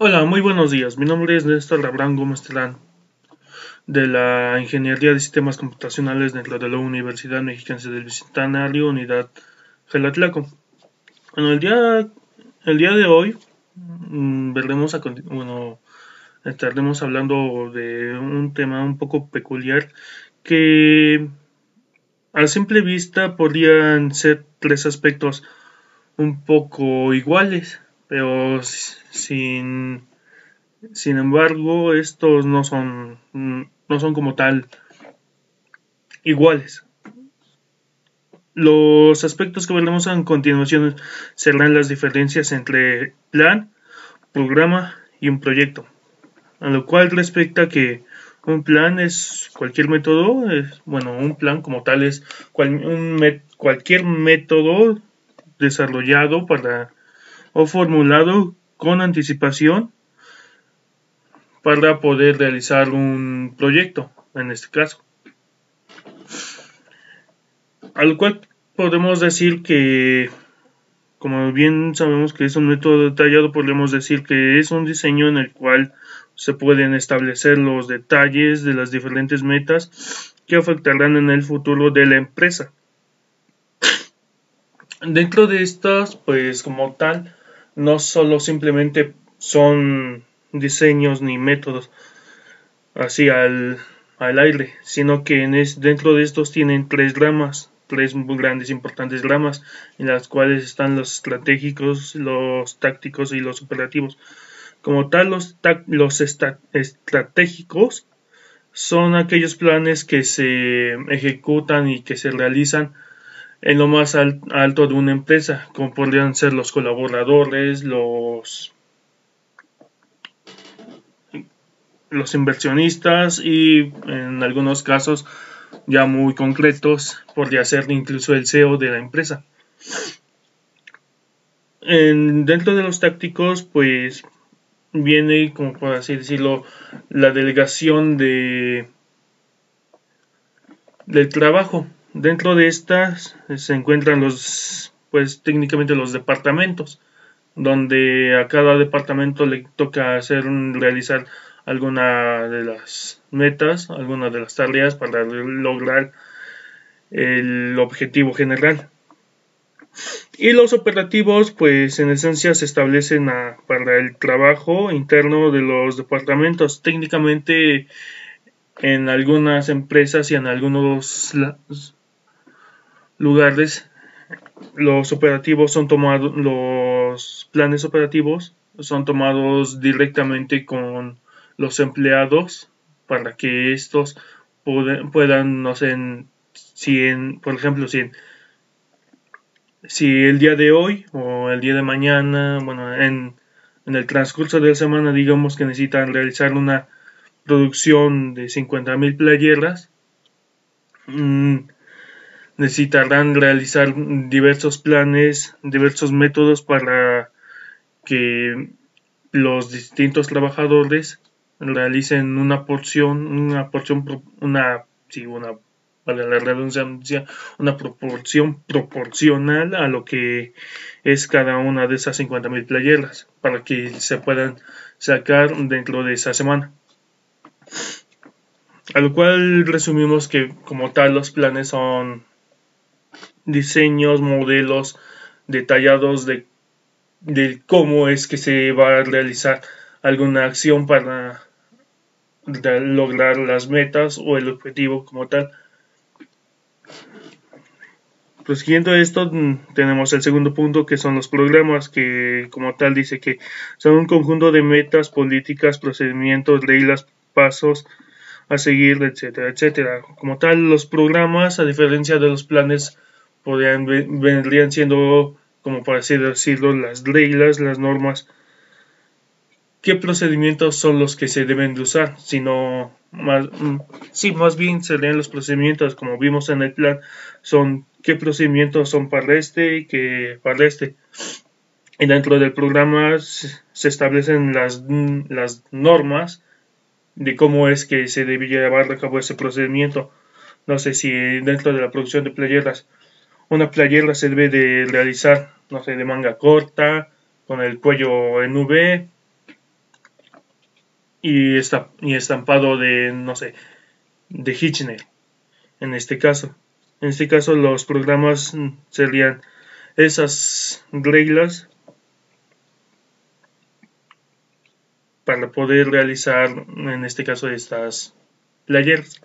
Hola, muy buenos días. Mi nombre es Néstor Abraham Gómez Terán, de la Ingeniería de Sistemas Computacionales de la Universidad Mexicana del Bicentenario, Unidad Gelatlaco. Bueno, el día, el día de hoy mm, veremos a, bueno, estaremos hablando de un tema un poco peculiar que a simple vista podrían ser tres aspectos un poco iguales pero sin, sin embargo estos no son, no son como tal iguales. Los aspectos que veremos a continuación serán las diferencias entre plan, programa y un proyecto, a lo cual respecta que un plan es cualquier método, es, bueno, un plan como tal es un cualquier método desarrollado para o formulado con anticipación para poder realizar un proyecto, en este caso. Al cual podemos decir que, como bien sabemos que es un método detallado, podemos decir que es un diseño en el cual se pueden establecer los detalles de las diferentes metas que afectarán en el futuro de la empresa. Dentro de estas, pues como tal, no solo simplemente son diseños ni métodos así al, aire, sino que en dentro de estos tienen tres ramas, tres grandes importantes ramas, en las cuales están los estratégicos, los tácticos y los operativos. Como tal, los, los estratégicos son aquellos planes que se ejecutan y que se realizan en lo más alto de una empresa, como podrían ser los colaboradores, los, los inversionistas y en algunos casos ya muy concretos podría ser incluso el CEO de la empresa. En, dentro de los tácticos, pues viene, como por así decirlo, la delegación de del trabajo Dentro de estas se encuentran los, pues técnicamente los departamentos, donde a cada departamento le toca hacer realizar alguna de las metas, alguna de las tareas para lograr el objetivo general. Y los operativos, pues en esencia se establecen para el trabajo interno de los departamentos. Técnicamente en algunas empresas y en algunos lugares los operativos son tomados los planes operativos son tomados directamente con los empleados para que estos puedan no sé si en, por ejemplo si si el día de hoy o el día de mañana bueno en, en el transcurso de la semana digamos que necesitan realizar una producción de 50.000 playeras mm, necesitarán realizar diversos planes, diversos métodos para que los distintos trabajadores realicen una porción, una porción, una, sí, una, para la redundancia, una proporción proporcional a lo que es cada una de esas 50.000 playeras para que se puedan sacar dentro de esa semana. A lo cual resumimos que como tal los planes son diseños, modelos detallados de, cómo es que se va a realizar alguna acción para lograr las metas o el objetivo como tal. Pues siguiendo esto, mm, tenemos el segundo punto que son los programas, que como tal dice que son un conjunto de metas, políticas, procedimientos, reglas, pasos a seguir, etcétera, etcétera. Como tal, los programas, a diferencia de los planes podrían, vendrían siendo, como por así decirlo, las reglas, las normas. ¿Qué procedimientos son los que se deben de usar? Sino más, mm, sí, más bien serían los procedimientos, como vimos en el plan, son qué procedimientos son para este y qué para este. Y dentro del programa se establecen las, las normas de cómo es que se debe llevar a cabo ese procedimiento. No sé si dentro de la producción de playeras una playera debe de realizar, no sé, de manga corta, con el cuello en V, y, y estampado de, no sé, de Hitchner, en este caso. En este caso los programas serían esas reglas para poder realizar, en este caso, estas playeras.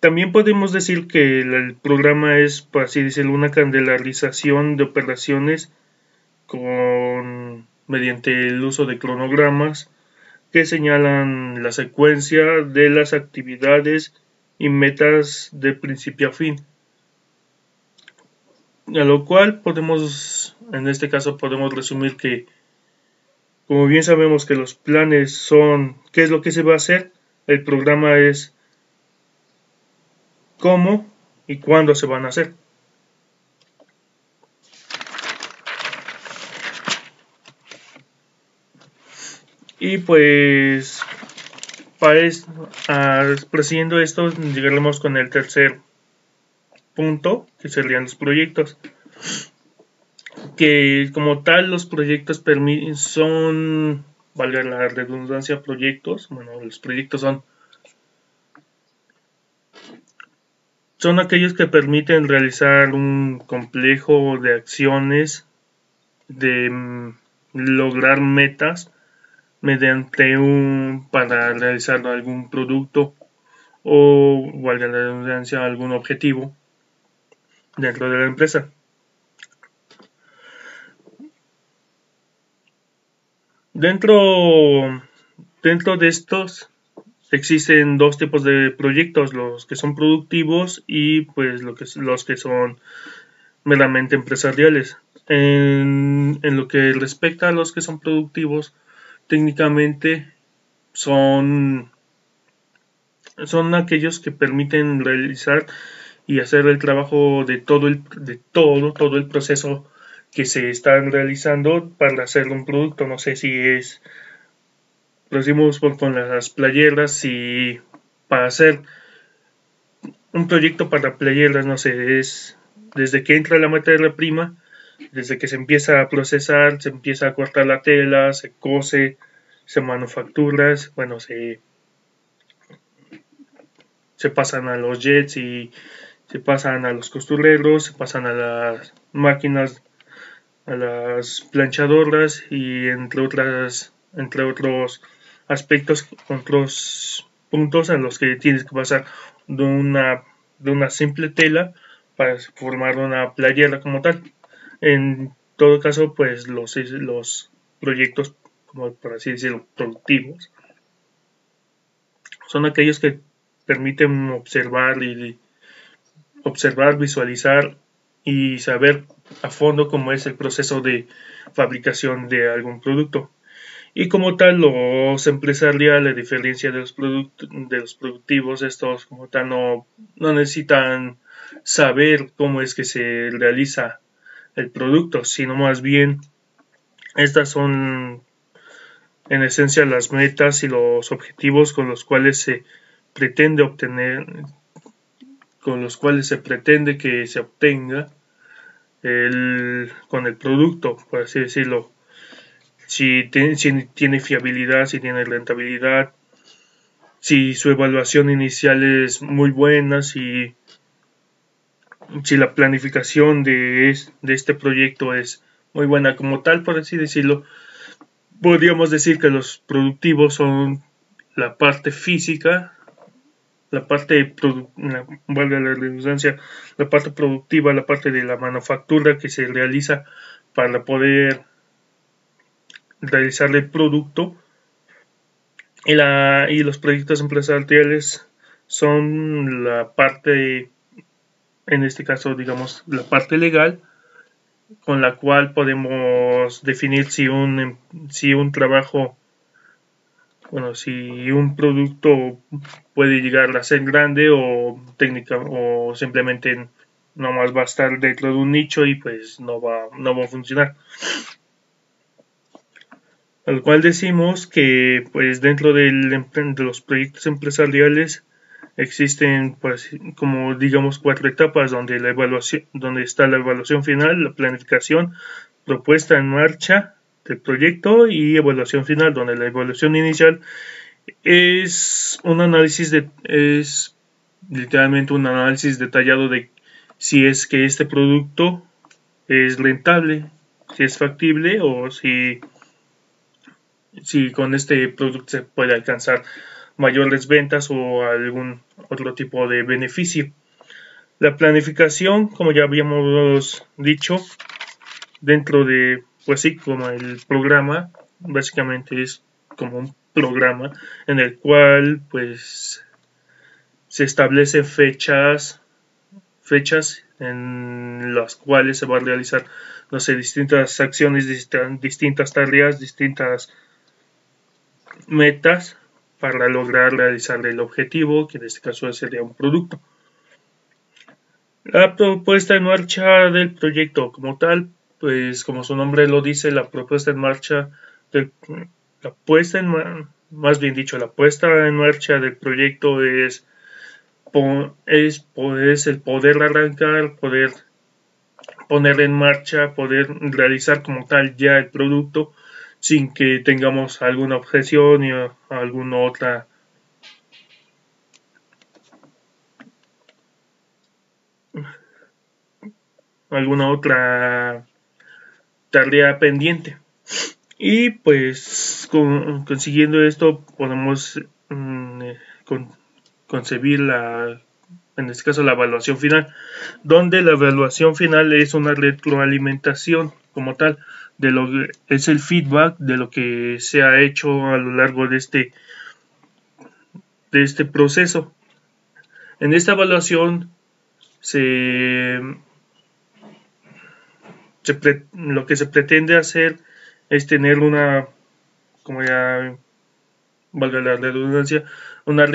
También podemos decir que el programa es, por así decirlo, una candelarización de operaciones con, mediante el uso de cronogramas que señalan la secuencia de las actividades y metas de principio a fin. A lo cual podemos, en este caso podemos resumir que, como bien sabemos que los planes son qué es lo que se va a hacer, el programa es cómo y cuándo se van a hacer. Y pues, para esto, presidiendo esto, llegaremos con el tercer punto, que serían los proyectos. Que como tal los proyectos son, valga la redundancia, proyectos. Bueno, los proyectos son son aquellos que permiten realizar un complejo de acciones, de mm, lograr metas mediante un para realizar algún producto o valga la redundancia algún objetivo dentro de la empresa. Dentro, dentro de estos existen dos tipos de proyectos, los que son productivos y pues lo que, los que son meramente empresariales. En, lo que respecta a los que son productivos, técnicamente son, son aquellos que permiten realizar y hacer el trabajo de todo el, de todo, todo el proceso que se están realizando para hacer un producto. No sé si es lo hicimos con las playeras y para hacer un proyecto para playeras, no sé, es desde que entra la materia prima, desde que se empieza a procesar, se empieza a cortar la tela, se cose, se manufactura, bueno, se, se pasan a los jets y se pasan a los costureros, se pasan a las máquinas, a las planchadoras y entre otras, entre otros aspectos, otros puntos en los que tienes que pasar de una, de una simple tela para formar una playera como tal. En todo caso, pues los, los proyectos, como por así decirlo, productivos, son aquellos que permiten observar y observar, visualizar y saber a fondo cómo es el proceso de fabricación de algún producto y como tal los empresariales, a diferencia de los, de los productivos, estos como tal no, no necesitan saber cómo es que se realiza el producto, sino más bien estas son en esencia las metas y los objetivos con los cuales se pretende obtener con los cuales se pretende que se obtenga el, con el producto, por así decirlo si tiene, fiabilidad, si tiene rentabilidad, si su evaluación inicial es muy buena, si, si la planificación de, de este proyecto es muy buena como tal, por así decirlo, podríamos decir que los productivos son la parte física, la parte, la, la redundancia, la parte productiva, la parte de la manufactura que se realiza para poder realizar el producto. Y, la, y los proyectos empresariales son la parte, en este caso digamos, la parte legal con la cual podemos definir si un, si un trabajo, bueno, si un producto puede llegar a ser grande o técnica o simplemente no más va a estar dentro de un nicho y pues no va, no va a funcionar al cual decimos que pues dentro del, de los proyectos empresariales existen pues, como digamos cuatro etapas donde la evaluación donde está la evaluación final la planificación propuesta en marcha del proyecto y evaluación final, donde la evaluación inicial es un análisis de es literalmente un análisis detallado de si es que este producto es rentable, si es factible o si, si con este producto se puede alcanzar mayores ventas o algún otro tipo de beneficio. La planificación, como ya habíamos dicho, dentro de, pues sí, como el programa, básicamente es como un programa en el cual pues se establecen fechas fechas en las cuales se va a realizar no sé distintas acciones distintas tareas distintas metas para lograr realizar el objetivo que en este caso sería un producto. La propuesta en marcha del proyecto como tal pues como su nombre lo dice la propuesta en marcha del la puesta en más bien dicho, la puesta en marcha del proyecto es, es, es el poder arrancar, poder poner en marcha, poder realizar como tal ya el producto sin que tengamos alguna objeción y alguna otra alguna otra tarea pendiente. Y pues consiguiendo esto podemos mm, eh, concebir la, en este caso la evaluación final, donde la evaluación final es una retroalimentación como tal, de lo que es el feedback de lo que se ha hecho a lo largo de este, de este proceso. En esta evaluación se, se lo que se pretende hacer es tener una, como ya valga la redundancia, una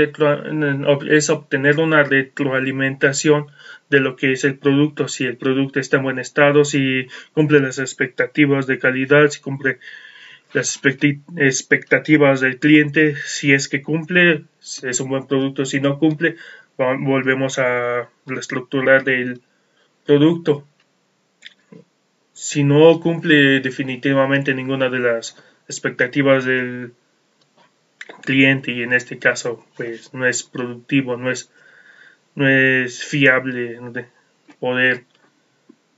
es obtener una retroalimentación de lo que es el producto, si el producto está en buen estado, si cumple las expectativas de calidad, si cumple las expectativas del cliente, si es que cumple, es un buen producto, si no cumple, volvemos a reestructurar el producto. Si no cumple definitivamente ninguna de las expectativas del cliente y en este caso pues no es productivo, no es, no es fiable poder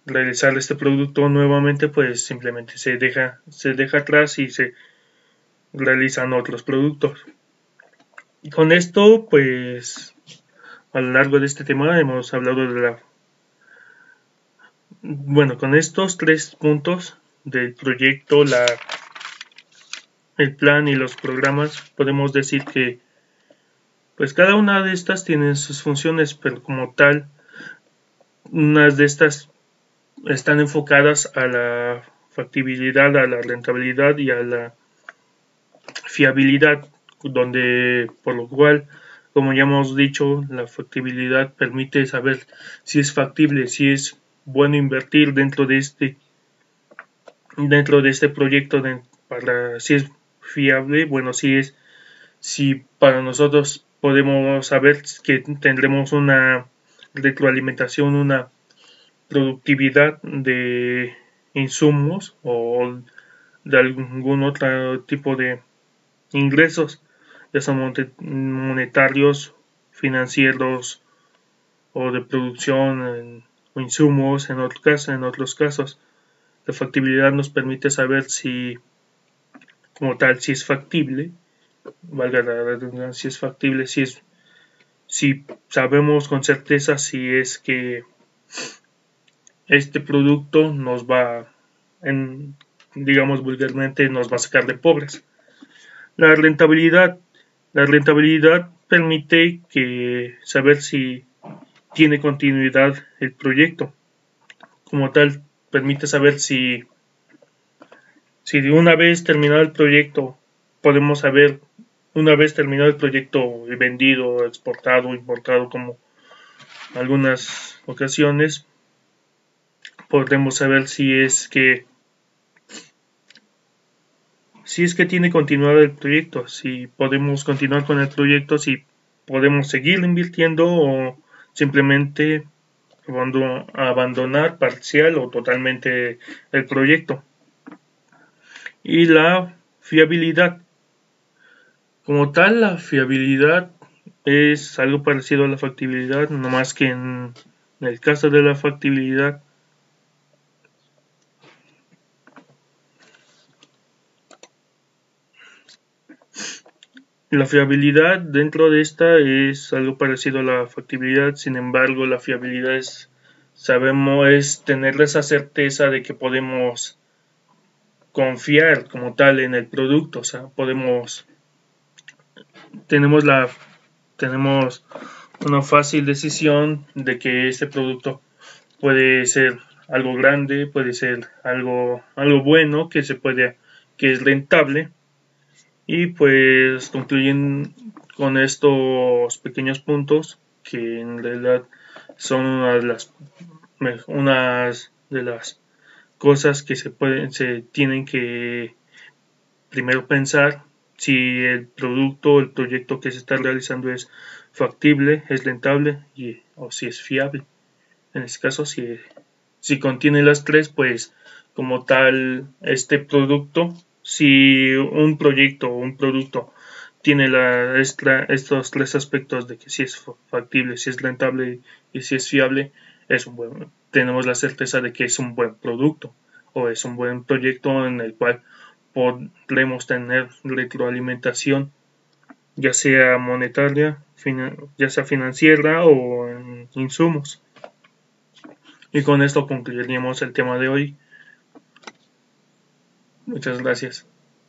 realizar este producto nuevamente pues simplemente se deja, se deja atrás y se realizan otros productos. Y con esto pues a lo largo de este tema hemos hablado de la bueno, con estos tres puntos del proyecto, la, el plan y los programas, podemos decir que pues cada una de estas tiene sus funciones, pero como tal, unas de estas están enfocadas a la factibilidad, a la rentabilidad y a la fiabilidad, donde por lo cual, como ya hemos dicho, la factibilidad permite saber si es factible, si es bueno invertir dentro de este dentro de este proyecto para si es fiable bueno si es si para nosotros podemos saber que tendremos una retroalimentación una productividad de insumos o de algún otro tipo de ingresos ya son monetarios financieros o de producción o insumos en, en otros casos. La factibilidad nos permite saber si, como tal, si es factible, valga la redundancia, si es factible, si es, si sabemos con certeza si es que este producto nos va, en, digamos vulgarmente, nos va a sacar de pobres. La rentabilidad, la rentabilidad permite que saber si tiene continuidad el proyecto. Como tal, permite saber si, si de una vez terminado el proyecto, podemos saber, una vez terminado el proyecto vendido, exportado, importado, como algunas ocasiones, podemos saber si es que si es que tiene continuidad el proyecto, si podemos continuar con el proyecto, si podemos seguir invirtiendo o simplemente abandonar parcial o totalmente el proyecto. Y la fiabilidad. Como tal, la fiabilidad es algo parecido a la factibilidad, no más que en el caso de la factibilidad La fiabilidad dentro de esta es algo parecido a la factibilidad, sin embargo la fiabilidad es, sabemos, es tener esa certeza de que podemos confiar como tal en el producto, o sea, podemos, tenemos la, tenemos una fácil decisión de que este producto puede ser algo grande, puede ser algo, algo bueno, que se puede, que es rentable. Y pues concluyen con estos pequeños puntos que en realidad son una de las, unas de las cosas que se pueden, se tienen que primero pensar si el producto o el proyecto que se está realizando es factible, es rentable y, o si es fiable. En este caso, si, si contiene las tres, pues como tal, este producto si un proyecto o un producto tiene la, estos tres aspectos de que si es factible, si es rentable y si es fiable, es un buen, tenemos la certeza de que es un buen producto o es un buen proyecto en el cual podremos tener retroalimentación ya sea monetaria, ya sea financiera o en insumos. Y con esto concluiríamos el tema de hoy. Muchas gracias.